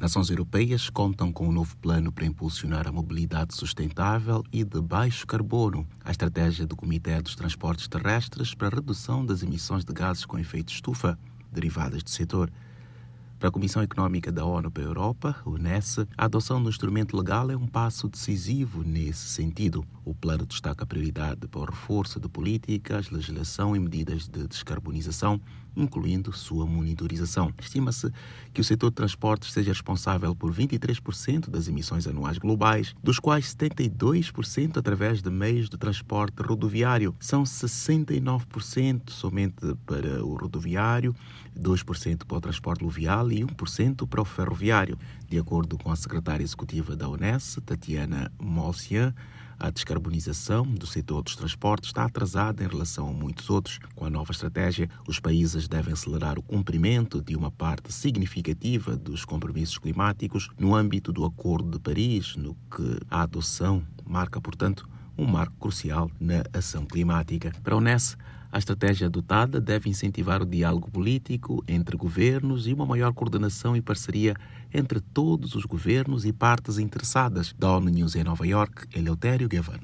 Nações europeias contam com um novo plano para impulsionar a mobilidade sustentável e de baixo carbono. A estratégia do Comitê dos Transportes Terrestres para a redução das emissões de gases com efeito estufa derivadas do setor. Para a Comissão Económica da ONU para a Europa, UNES, a adoção do instrumento legal é um passo decisivo nesse sentido. O plano destaca a prioridade para o reforço de políticas, legislação e medidas de descarbonização, incluindo sua monitorização. Estima-se que o setor de transportes seja responsável por 23% das emissões anuais globais, dos quais 72% através de meios de transporte rodoviário. São 69% somente para o rodoviário, 2% para o transporte e 1% para o ferroviário. De acordo com a secretária executiva da Unes, Tatiana Molcian, a descarbonização do setor dos transportes está atrasada em relação a muitos outros. Com a nova estratégia, os países devem acelerar o cumprimento de uma parte significativa dos compromissos climáticos no âmbito do Acordo de Paris, no que a adoção marca, portanto, um marco crucial na ação climática. Para a Unes, a estratégia adotada deve incentivar o diálogo político entre governos e uma maior coordenação e parceria entre todos os governos e partes interessadas. Da ONU News em Nova York, Eleutério Gavan.